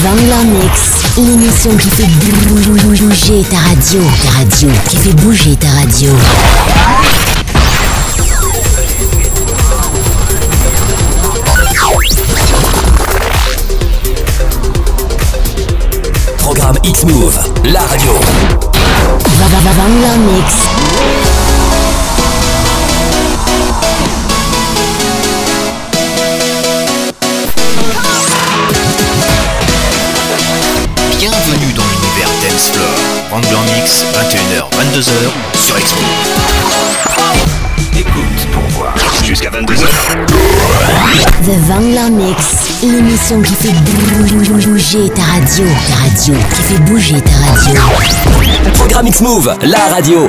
Vanilla Mix, l'émission qui fait bouger ta radio, ta radio, qui fait bouger ta radio. Programme X-Move, la radio. Vanilla Mix. 22h sur Expo. Écoute pour voir. Jusqu'à 22h. The Vanilla Mix, l'émission qui fait bouger ta radio. Ta radio, qui fait bouger ta radio. Programme X-Move, la radio.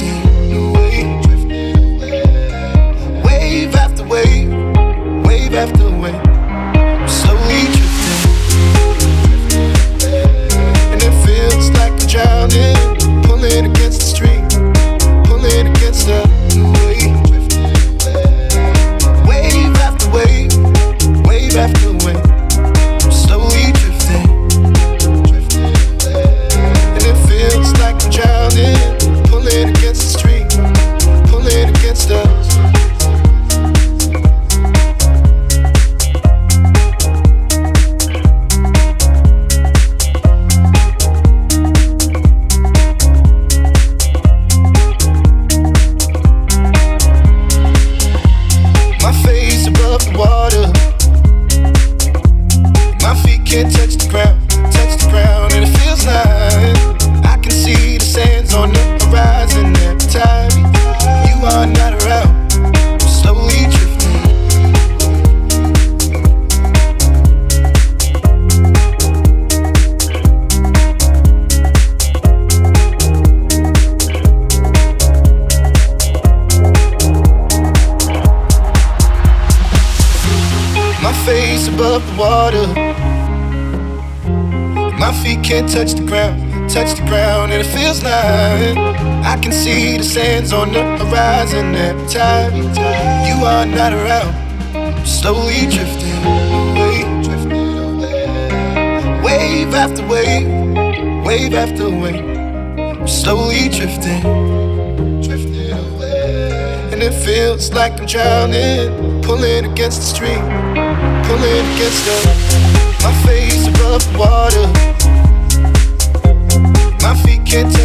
can't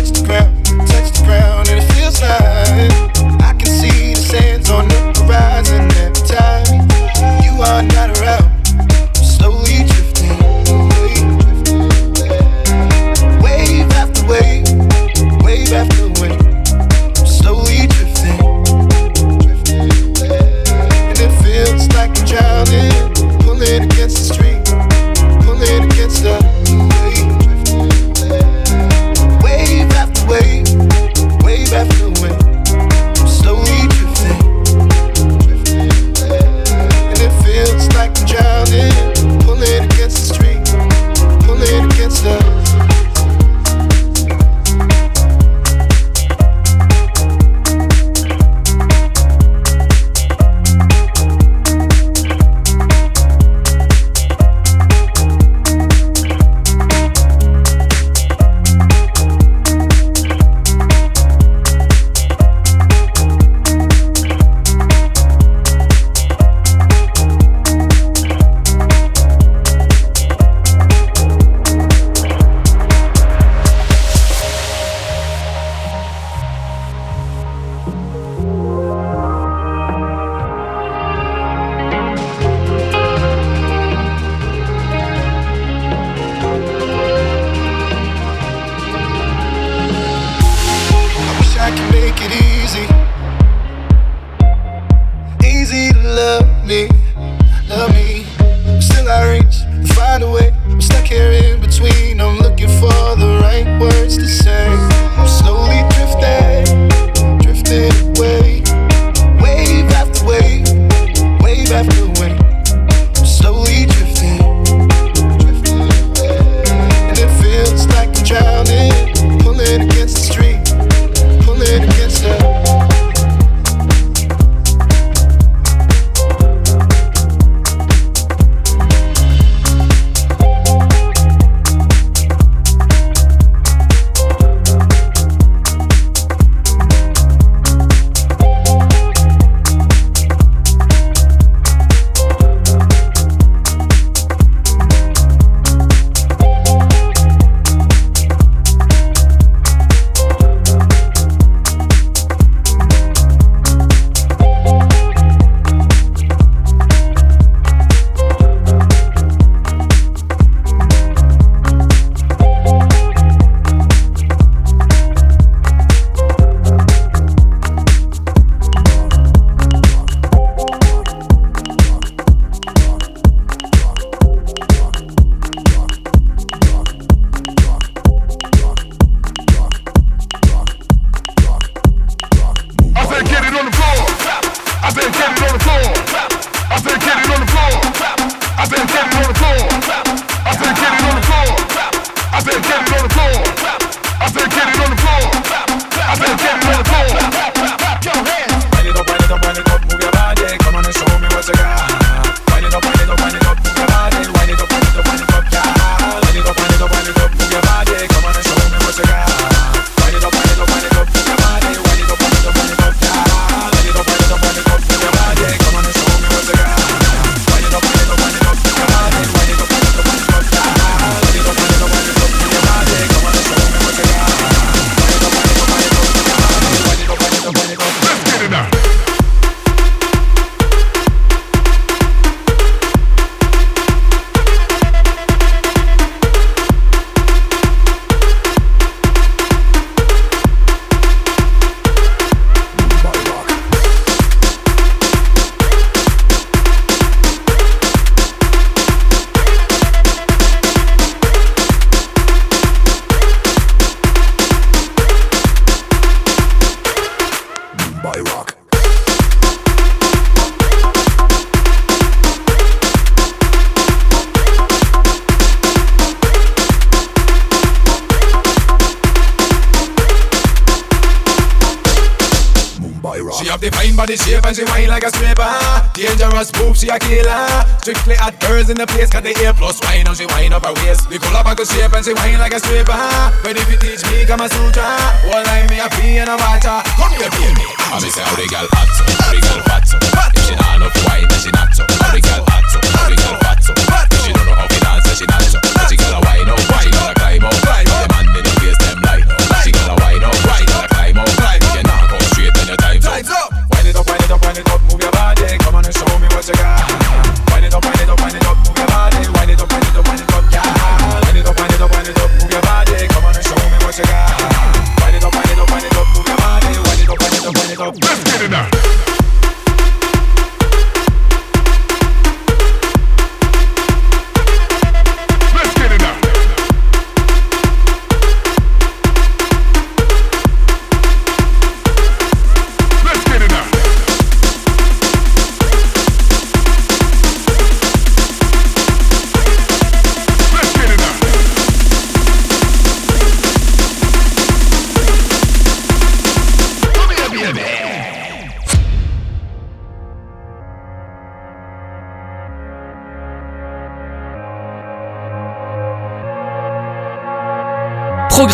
girls in the place got the A plus wine and she wine up her waist. The up back good shape and she wine like a stripper. But if you teach me Kama Sutra, one line me a pee and a matcha. Come here, baby. I miss how the girl hot, how the girl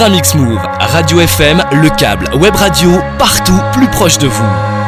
Premix Move, Radio FM, Le Câble, Web Radio, partout plus proche de vous.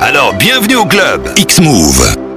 Alors bienvenue au club X-Move.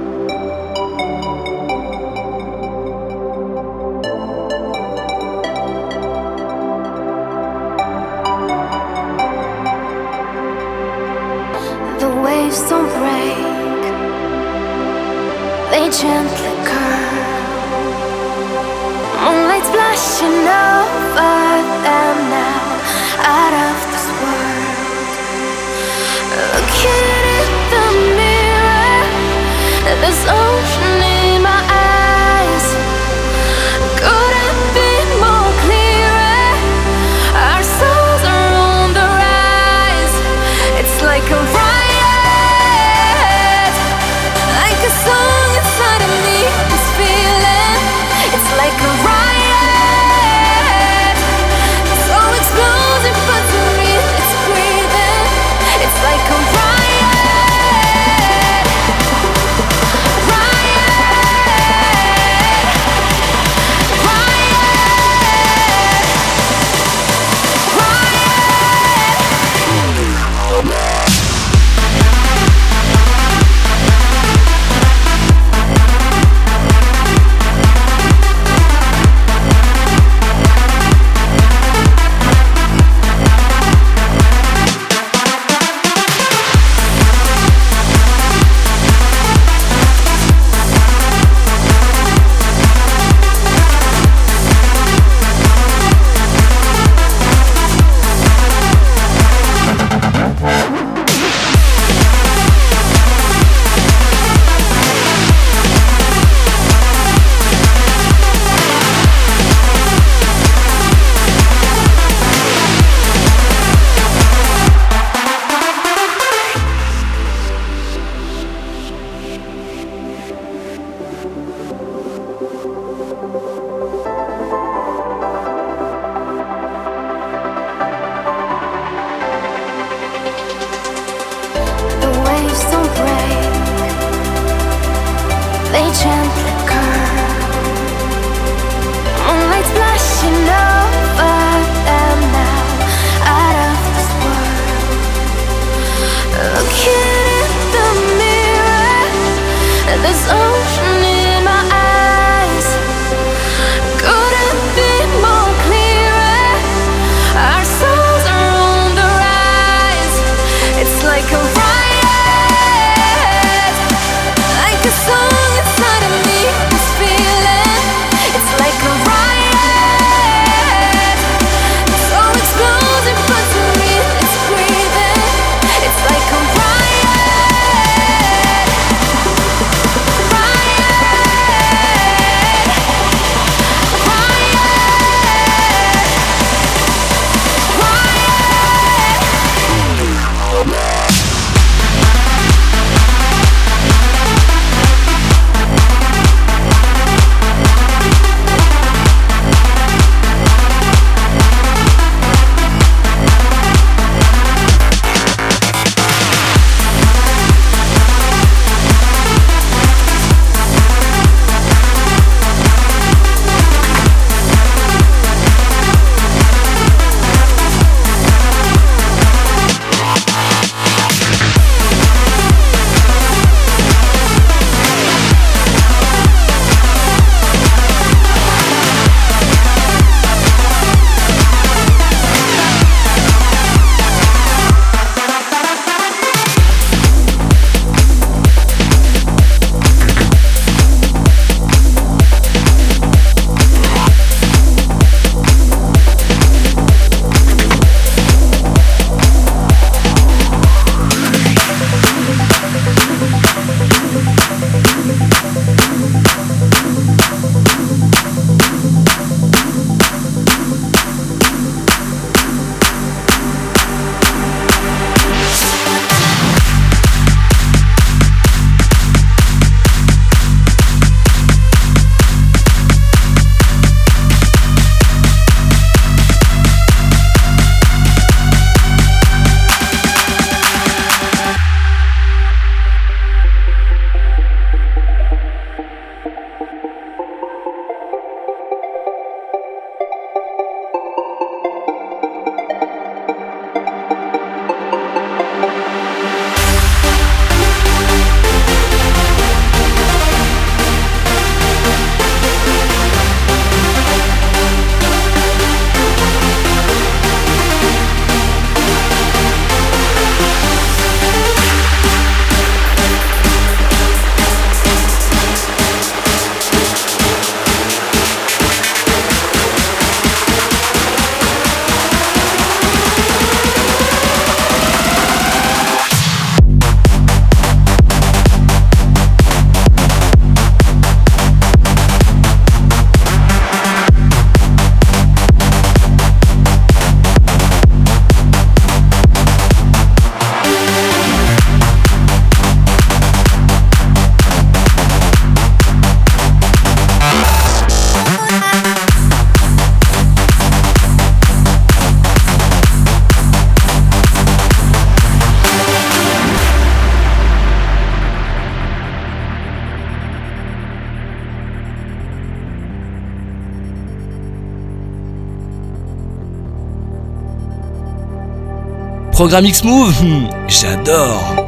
Programme X-Move, hmm, j'adore.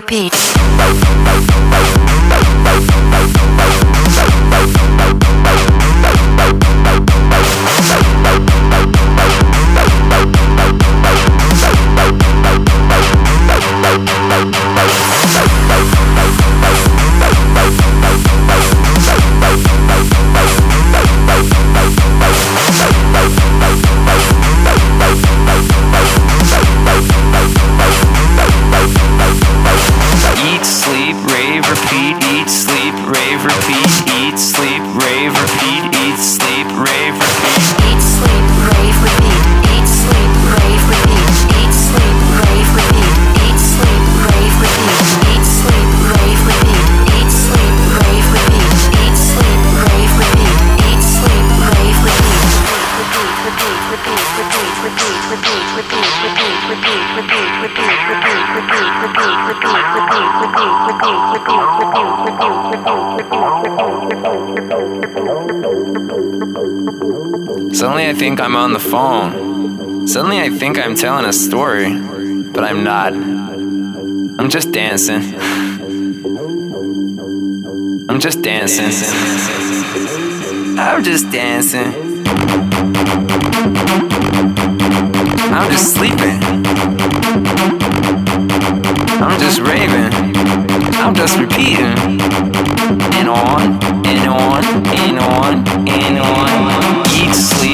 Think I'm on the phone. Suddenly I think I'm telling a story, but I'm not. I'm just dancing. I'm just dancing. I'm just dancing. I'm just sleeping. I'm just raving. I'm just repeating. And on, and on, and on, and on. Eat, sleep,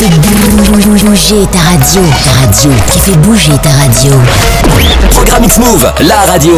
Fait ta radio. Ta radio, qui fait bouger ta radio. Programme X-Move, la radio.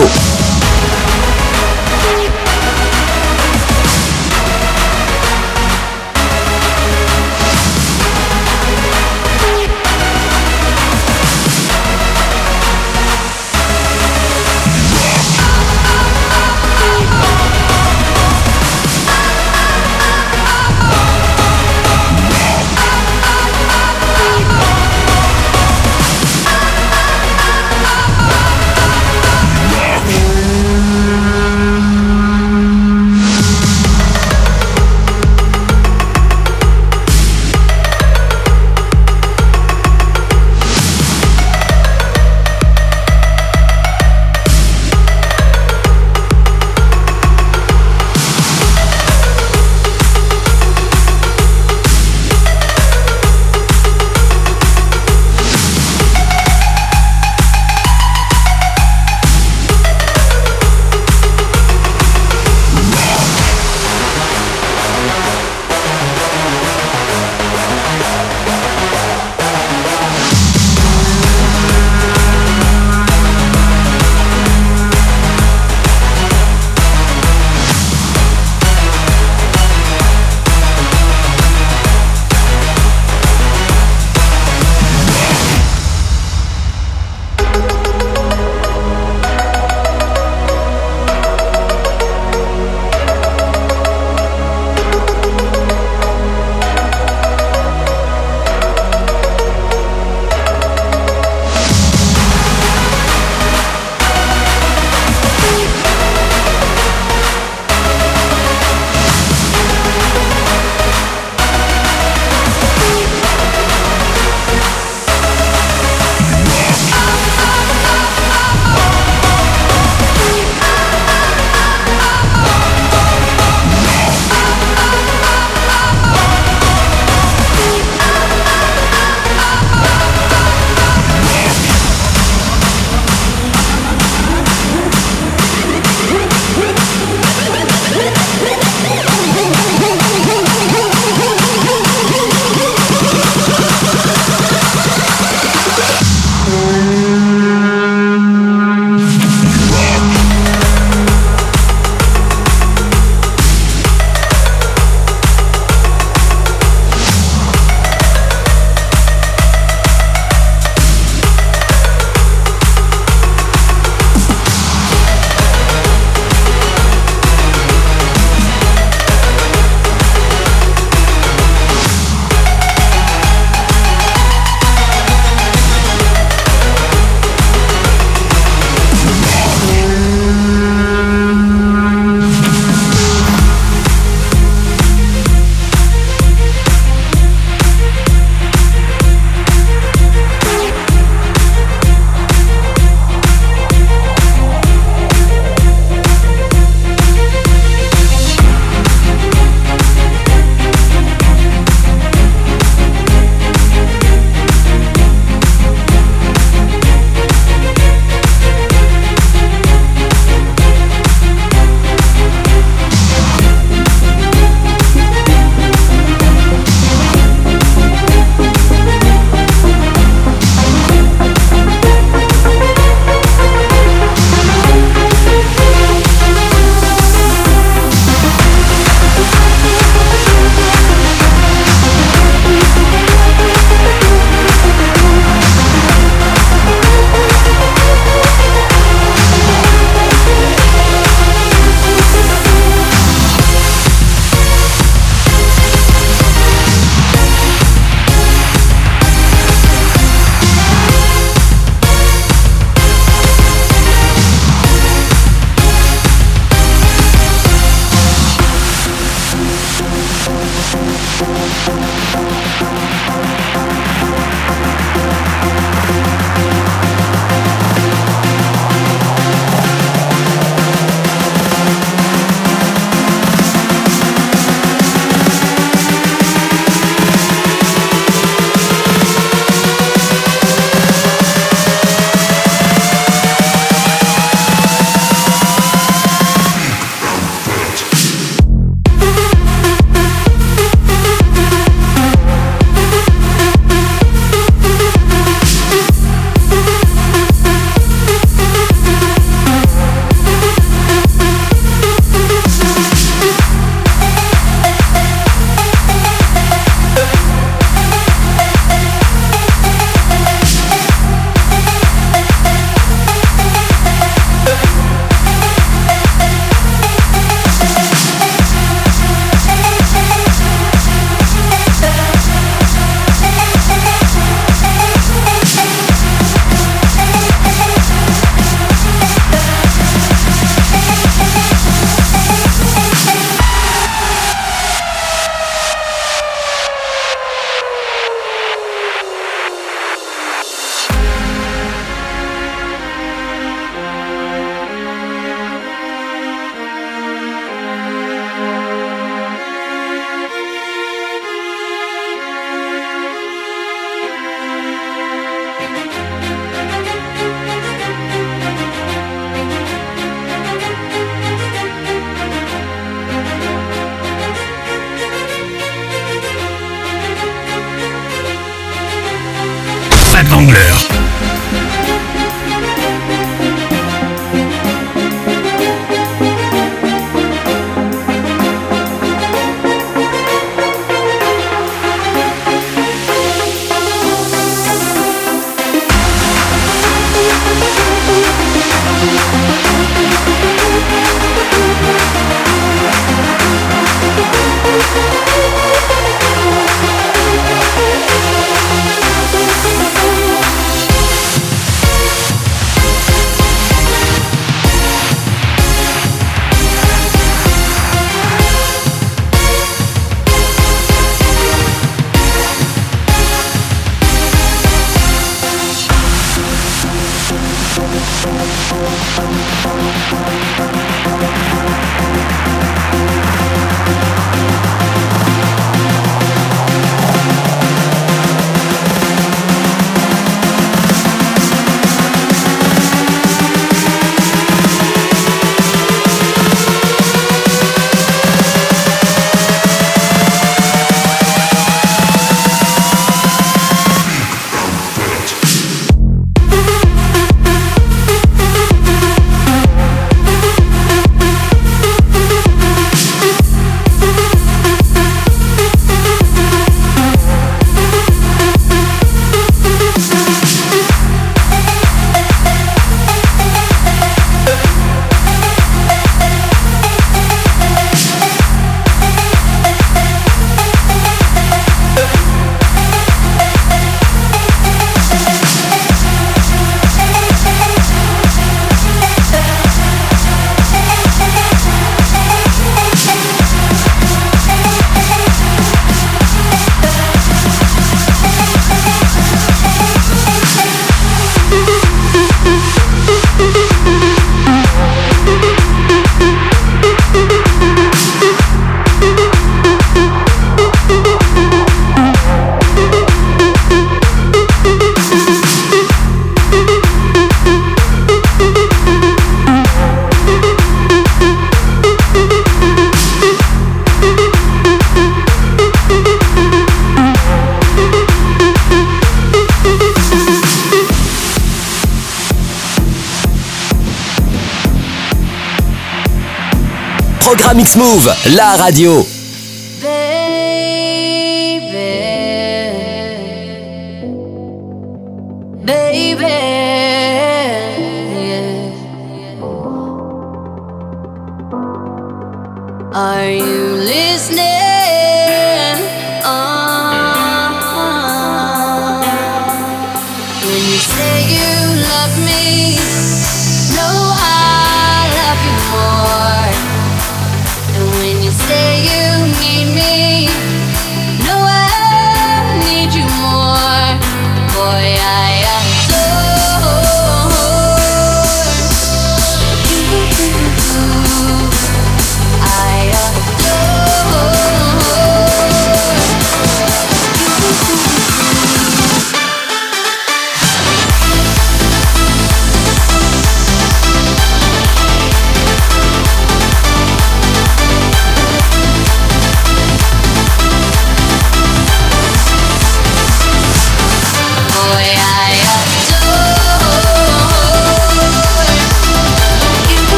Mix Move, la radio.